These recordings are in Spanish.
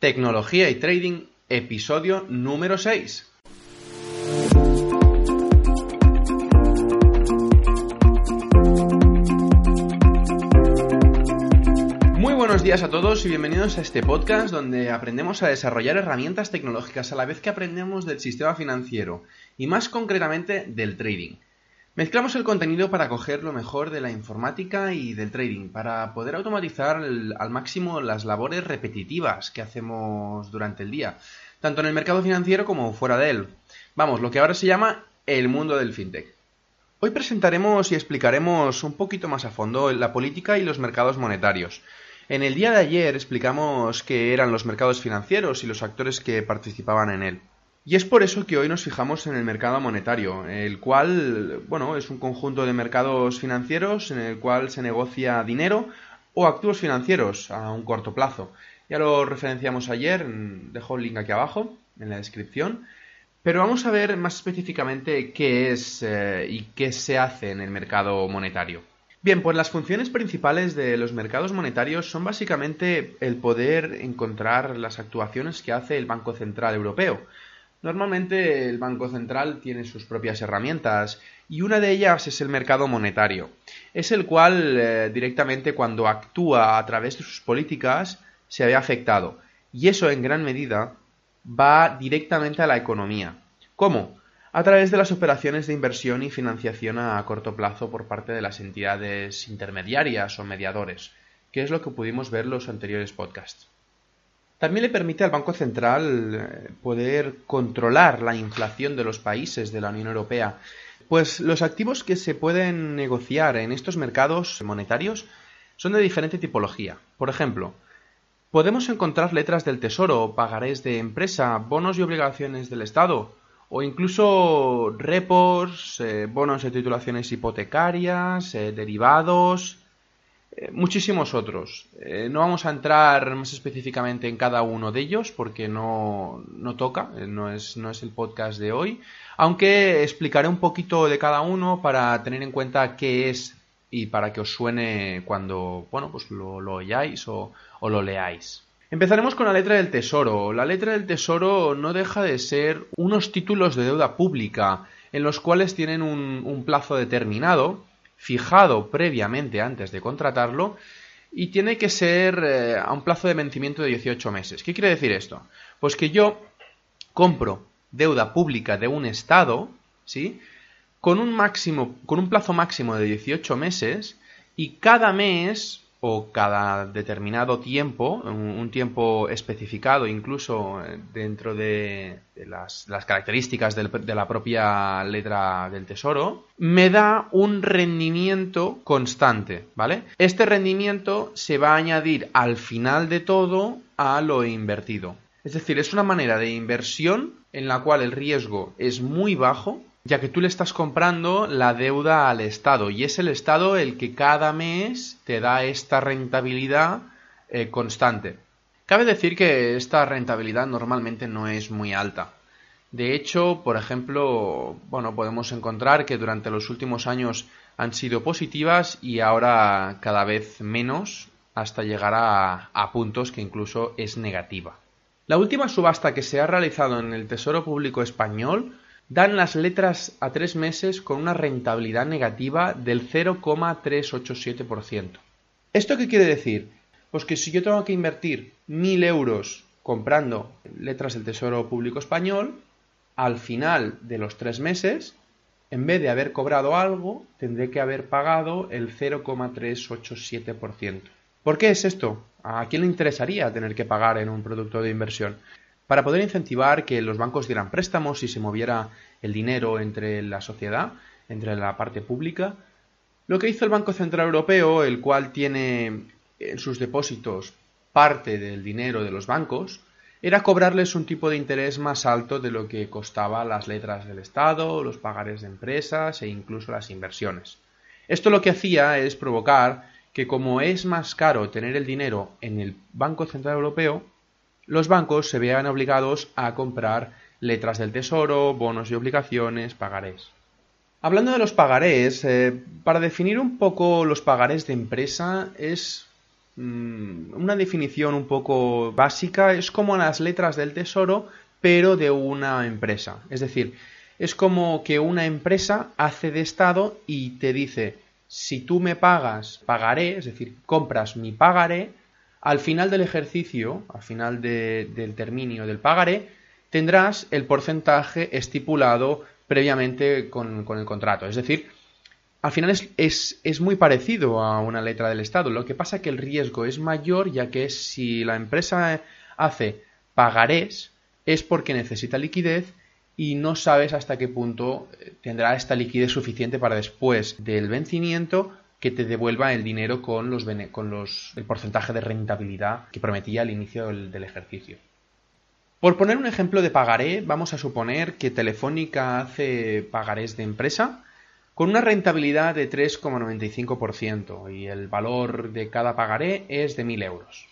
Tecnología y Trading, episodio número 6. Muy buenos días a todos y bienvenidos a este podcast donde aprendemos a desarrollar herramientas tecnológicas a la vez que aprendemos del sistema financiero y más concretamente del trading. Mezclamos el contenido para coger lo mejor de la informática y del trading, para poder automatizar al máximo las labores repetitivas que hacemos durante el día, tanto en el mercado financiero como fuera de él. Vamos, lo que ahora se llama el mundo del fintech. Hoy presentaremos y explicaremos un poquito más a fondo la política y los mercados monetarios. En el día de ayer explicamos qué eran los mercados financieros y los actores que participaban en él. Y es por eso que hoy nos fijamos en el mercado monetario, el cual, bueno, es un conjunto de mercados financieros en el cual se negocia dinero o activos financieros a un corto plazo. Ya lo referenciamos ayer, dejo el link aquí abajo en la descripción. Pero vamos a ver más específicamente qué es eh, y qué se hace en el mercado monetario. Bien, pues las funciones principales de los mercados monetarios son básicamente el poder encontrar las actuaciones que hace el Banco Central Europeo, Normalmente el Banco Central tiene sus propias herramientas y una de ellas es el mercado monetario. Es el cual eh, directamente cuando actúa a través de sus políticas se ve afectado. Y eso en gran medida va directamente a la economía. ¿Cómo? A través de las operaciones de inversión y financiación a corto plazo por parte de las entidades intermediarias o mediadores, que es lo que pudimos ver en los anteriores podcasts. También le permite al Banco Central eh, poder controlar la inflación de los países de la Unión Europea, pues los activos que se pueden negociar en estos mercados monetarios son de diferente tipología. Por ejemplo, podemos encontrar letras del Tesoro, pagarés de empresa, bonos y obligaciones del Estado, o incluso repos, eh, bonos de titulaciones hipotecarias, eh, derivados, eh, muchísimos otros. Eh, no vamos a entrar más específicamente en cada uno de ellos porque no, no toca, eh, no es, no es el podcast de hoy, aunque explicaré un poquito de cada uno para tener en cuenta qué es y para que os suene cuando bueno, pues lo, lo oyáis o, o lo leáis. Empezaremos con la letra del tesoro. La letra del tesoro no deja de ser unos títulos de deuda pública en los cuales tienen un, un plazo determinado fijado previamente antes de contratarlo y tiene que ser eh, a un plazo de vencimiento de 18 meses. ¿Qué quiere decir esto? Pues que yo compro deuda pública de un Estado, ¿sí? Con un máximo, con un plazo máximo de 18 meses y cada mes o cada determinado tiempo, un, tiempo especificado incluso eh, dentro de, las, características de la propia letra del tesoro, me da un rendimiento constante, ¿vale? Este rendimiento se va a añadir al final de todo a lo invertido. Es decir, es una manera de inversión en la cual el riesgo es muy bajo ya que tú le estás comprando la deuda al Estado y es el Estado el que cada mes te da esta rentabilidad eh, constante. Cabe decir que esta rentabilidad normalmente no es muy alta. De hecho, por ejemplo, bueno, podemos encontrar que durante los últimos años han sido positivas y ahora cada vez menos hasta llegar a, a puntos que incluso es negativa. La última subasta que se ha realizado en el Tesoro Público Español dan las letras a tres meses con una rentabilidad negativa del 0,387%. ¿Esto qué quiere decir? Pues que si yo tengo que invertir mil euros comprando letras del Tesoro Público Español, al final de los tres meses, en vez de haber cobrado algo, tendré que haber pagado el 0,387%. ¿Por qué es esto? ¿A quién le interesaría tener que pagar en un producto de inversión? Para poder incentivar que los bancos dieran préstamos y se moviera el dinero entre la sociedad, entre la parte pública, lo que hizo el Banco Central Europeo, el cual tiene en sus depósitos parte del dinero de los bancos, era cobrarles un tipo de interés más alto de lo que costaba las letras del Estado, los pagares de empresas e incluso las inversiones. Esto lo que hacía es provocar que como es más caro tener el dinero en el Banco Central Europeo, los bancos se vean obligados a comprar letras del tesoro, bonos y obligaciones, pagarés. Hablando de los pagarés, eh, para definir un poco los pagarés de empresa es mm, una definición un poco básica, es como las letras del tesoro, pero de una empresa. Es decir, es como que una empresa hace de Estado y te dice, si tú me pagas, pagaré, es decir, compras mi pagaré, al final del ejercicio, al final del término del pagaré, tendrás el porcentaje estipulado previamente con, el contrato. Es decir, al final es, es, muy parecido a una letra del Estado. Lo que pasa es que el riesgo es mayor, ya que si la empresa hace pagarés, es porque necesita liquidez y no sabes hasta qué punto tendrá esta liquidez suficiente para después del vencimiento que te devuelva el dinero con, los, con los, el porcentaje de rentabilidad que prometía al inicio del, ejercicio. Por poner un ejemplo de pagaré, vamos a suponer que Telefónica hace pagarés de empresa con una rentabilidad de 3,95% y el valor de cada pagaré es de 1.000 euros.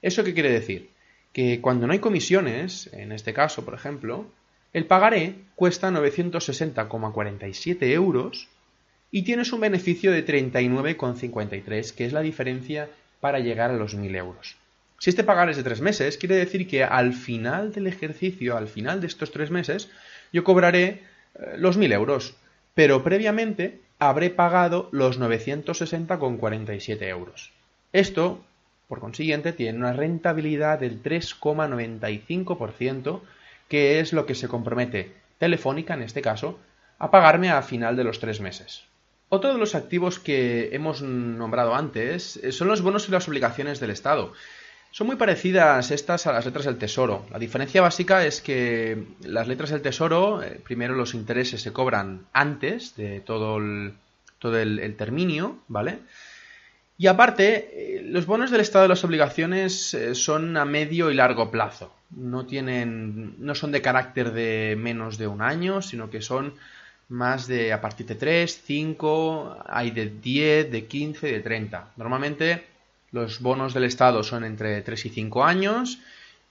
¿Eso qué quiere decir? Que cuando no hay comisiones, en este caso, por ejemplo, el pagaré cuesta 960,47 euros y tienes un beneficio de 39,53, que es la diferencia para llegar a los 1.000 euros. Si este pagaré es de tres meses, quiere decir que al final del ejercicio, al final de estos tres meses, yo cobraré eh, los 1.000 euros, pero previamente habré pagado los 960,47 euros. Esto, por consiguiente, tiene una rentabilidad del 3,95%, que es lo que se compromete Telefónica, en este caso, a pagarme a final de los tres meses. Otro de los activos que hemos nombrado antes eh, son los bonos y las obligaciones del Estado. Son muy parecidas estas a las letras del Tesoro. La diferencia básica es que las letras del Tesoro, eh, primero los intereses se cobran antes de todo el, todo el, terminio, ¿vale? Y aparte, eh, los bonos del Estado de las obligaciones son a medio y largo plazo no tienen, no son de carácter de menos de un año, sino que son más de a partir de 3, 5, hay de 10, de 15, de 30. Normalmente los bonos del Estado son entre 3 y 5 años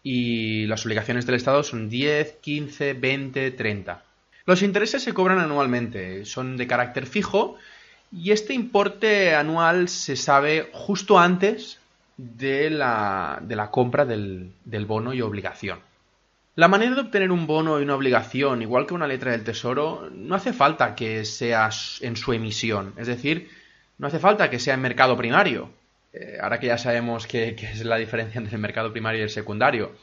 y las obligaciones del Estado son 10, 15, 20, 30. Los intereses se cobran anualmente, son de carácter fijo y este importe anual se sabe justo antes de la, compra del, del bono y obligación. La manera de obtener un bono y una obligación, igual que una letra del tesoro, no hace falta que sea en su emisión. Es decir, no hace falta que sea en mercado primario. Eh, ahora que ya sabemos qué, es la diferencia entre el mercado primario y el secundario.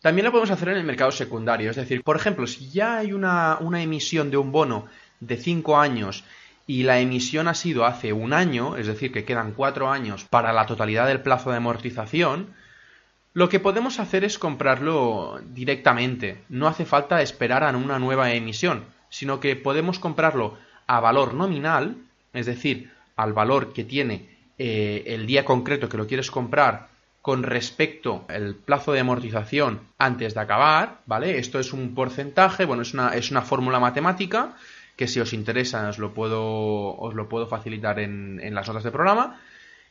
También lo podemos hacer en el mercado secundario. Es decir, por ejemplo, si ya hay una, una emisión de un bono de 5 años y la emisión ha sido hace un año, es decir, que quedan cuatro años para la totalidad del plazo de amortización, lo que podemos hacer es comprarlo directamente. No hace falta esperar a una nueva emisión, sino que podemos comprarlo a valor nominal, es decir, al valor que tiene eh, el día concreto que lo quieres comprar con respecto al plazo de amortización antes de acabar, ¿vale? Esto es un porcentaje, bueno, es una, es una fórmula matemática que si os interesa os lo puedo, os lo puedo facilitar en, en las notas de programa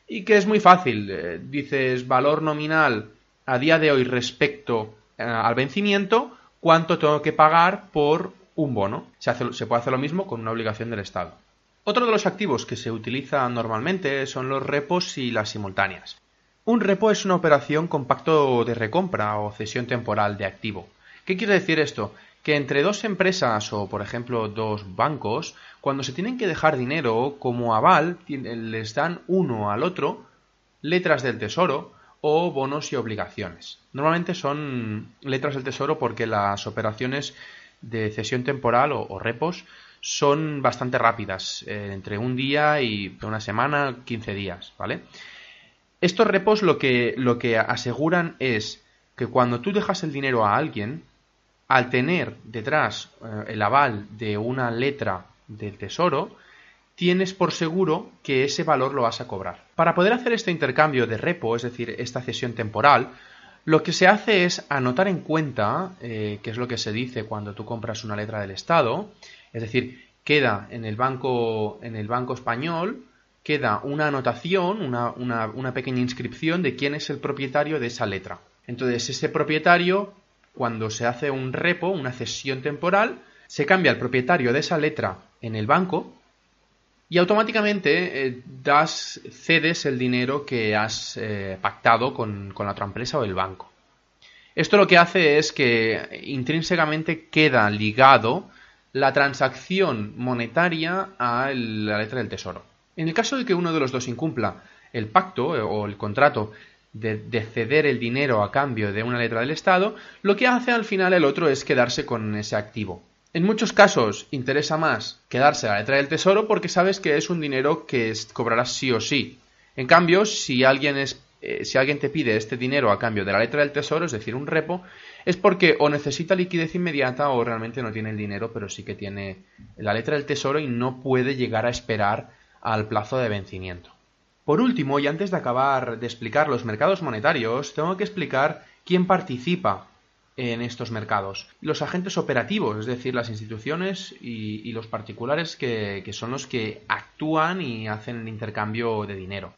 y que es muy fácil. Eh, dices valor nominal a día de hoy respecto eh, al vencimiento, cuánto tengo que pagar por un bono. Se, hace, se puede hacer lo mismo con una obligación del Estado. Otro de los activos que se utilizan normalmente son los repos y las simultáneas. Un repo es una operación con pacto de recompra o cesión temporal de activo. ¿Qué quiere decir esto? que entre dos empresas o, por ejemplo, dos bancos, cuando se tienen que dejar dinero como aval, les dan uno al otro letras del tesoro o bonos y obligaciones. Normalmente son letras del tesoro porque las operaciones de cesión temporal o, repos son bastante rápidas, eh, entre un día y una semana, 15 días, ¿vale? Estos repos lo que, lo que aseguran es que cuando tú dejas el dinero a alguien, al tener detrás eh, el aval de una letra del tesoro, tienes por seguro que ese valor lo vas a cobrar. Para poder hacer este intercambio de repo, es decir, esta cesión temporal, lo que se hace es anotar en cuenta, eh, que es lo que se dice cuando tú compras una letra del Estado, es decir, queda en el banco, en el banco español, queda una anotación, una, una pequeña inscripción de quién es el propietario de esa letra. Entonces, ese propietario cuando se hace un repo, una cesión temporal, se cambia el propietario de esa letra en el banco y automáticamente eh, das, cedes el dinero que has eh, pactado con, con la otra empresa o el banco. Esto lo que hace es que intrínsecamente queda ligado la transacción monetaria a la letra del tesoro. En el caso de que uno de los dos incumpla el pacto eh, o el contrato de, ceder el dinero a cambio de una letra del Estado, lo que hace al final el otro es quedarse con ese activo. En muchos casos interesa más quedarse la letra del tesoro porque sabes que es un dinero que cobrarás sí o sí. En cambio, si alguien es eh, si alguien te pide este dinero a cambio de la letra del tesoro, es decir, un repo, es porque o necesita liquidez inmediata o realmente no tiene el dinero, pero sí que tiene la letra del tesoro y no puede llegar a esperar al plazo de vencimiento. Por último, y antes de acabar de explicar los mercados monetarios, tengo que explicar quién participa en estos mercados. Los agentes operativos, es decir, las instituciones y, los particulares que son los que actúan y hacen el intercambio de dinero.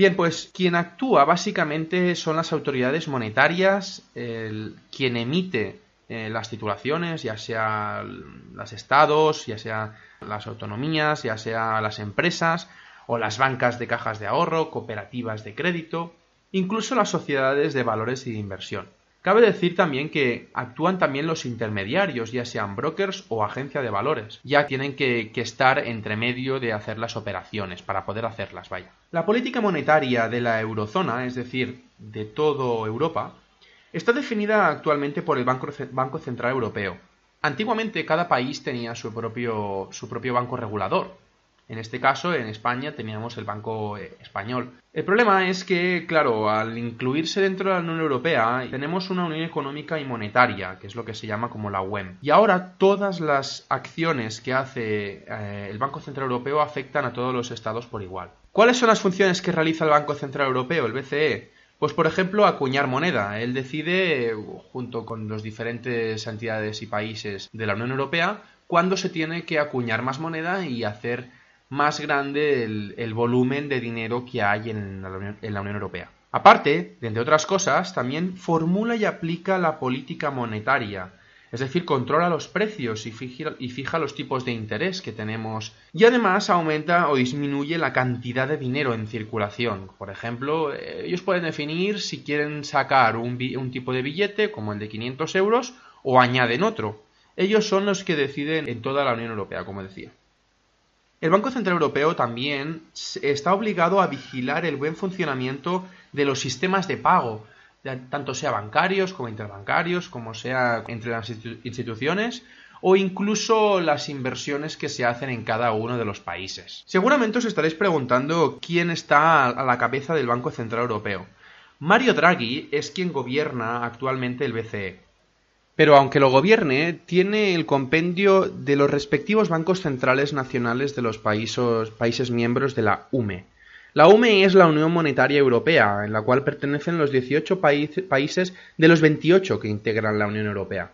Bien, pues quien actúa básicamente son las autoridades monetarias, quien emite eh, las titulaciones, ya sea los estados, ya sea las autonomías, ya sea las empresas o las bancas de cajas de ahorro, cooperativas de crédito, incluso las sociedades de valores y de inversión. Cabe decir también que actúan también los intermediarios, ya sean brokers o agencia de valores. Ya tienen que, estar entre medio de hacer las operaciones para poder hacerlas, vaya. La política monetaria de la eurozona, es decir, de toda Europa, está definida actualmente por el Banco, Banco Central Europeo. Antiguamente cada país tenía su propio, su propio banco regulador, en este caso, en España teníamos el Banco eh, Español. El problema es que, claro, al incluirse dentro de la Unión Europea, tenemos una unión económica y monetaria, que es lo que se llama como la UEM. Y ahora todas las acciones que hace eh, el Banco Central Europeo afectan a todos los estados por igual. ¿Cuáles son las funciones que realiza el Banco Central Europeo, el BCE? Pues, por ejemplo, acuñar moneda. Él decide, junto con los diferentes entidades y países de la Unión Europea, cuándo se tiene que acuñar más moneda y hacer más grande el, volumen de dinero que hay en la, Unión, Europea. Aparte, entre otras cosas, también formula y aplica la política monetaria, es decir, controla los precios y fija, los tipos de interés que tenemos y además aumenta o disminuye la cantidad de dinero en circulación. Por ejemplo, ellos pueden definir si quieren sacar un tipo de billete como el de 500 euros o añaden otro. Ellos son los que deciden en toda la Unión Europea, como decía. El Banco Central Europeo también está obligado a vigilar el buen funcionamiento de los sistemas de pago, tanto sea bancarios como interbancarios, como sea entre las instituciones o incluso las inversiones que se hacen en cada uno de los países. Seguramente os estaréis preguntando quién está a la cabeza del Banco Central Europeo. Mario Draghi es quien gobierna actualmente el BCE pero aunque lo gobierne, tiene el compendio de los respectivos bancos centrales nacionales de los países, miembros de la UME. La UME es la Unión Monetaria Europea, en la cual pertenecen los 18 países de los 28 que integran la Unión Europea.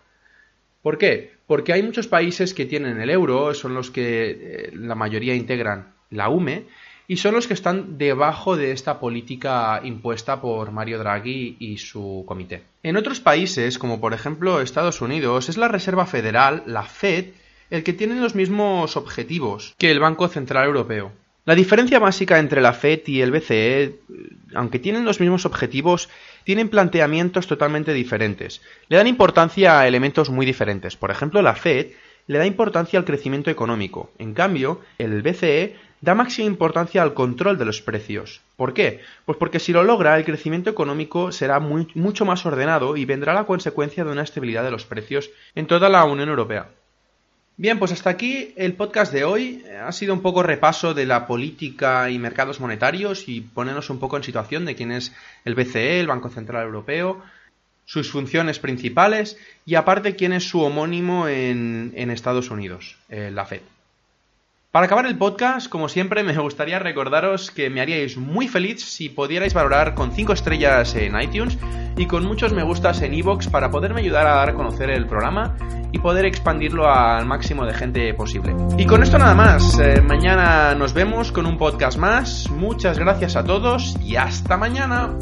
¿Por qué? Porque hay muchos países que tienen el euro, son los que eh, la mayoría integran la UME, y son los que están debajo de esta política impuesta por Mario Draghi y su comité. En otros países, como por ejemplo Estados Unidos, es la Reserva Federal, la Fed, el que tiene los mismos objetivos que el Banco Central Europeo. La diferencia básica entre la Fed y el BCE, aunque tienen los mismos objetivos, tienen planteamientos totalmente diferentes. Le dan importancia a elementos muy diferentes. Por ejemplo, la Fed le da importancia al crecimiento económico. En cambio, el BCE da máxima importancia al control de los precios. ¿Por qué? Pues porque si lo logra, el crecimiento económico será mucho más ordenado y vendrá la consecuencia de una estabilidad de los precios en toda la Unión Europea. Bien, pues hasta aquí el podcast de hoy. Ha sido un poco repaso de la política y mercados monetarios y ponernos un poco en situación de quién es el BCE, el Banco Central Europeo, sus funciones principales y aparte quién es su homónimo en, Estados Unidos, eh, la Fed. Para acabar el podcast, como siempre, me gustaría recordaros que me haríais muy feliz si pudierais valorar con 5 estrellas en iTunes y con muchos me gustas en iVoox para poderme ayudar a dar a conocer el programa y poder expandirlo al máximo de gente posible. Y con esto nada más, eh, mañana nos vemos con un podcast más, muchas gracias a todos y hasta mañana.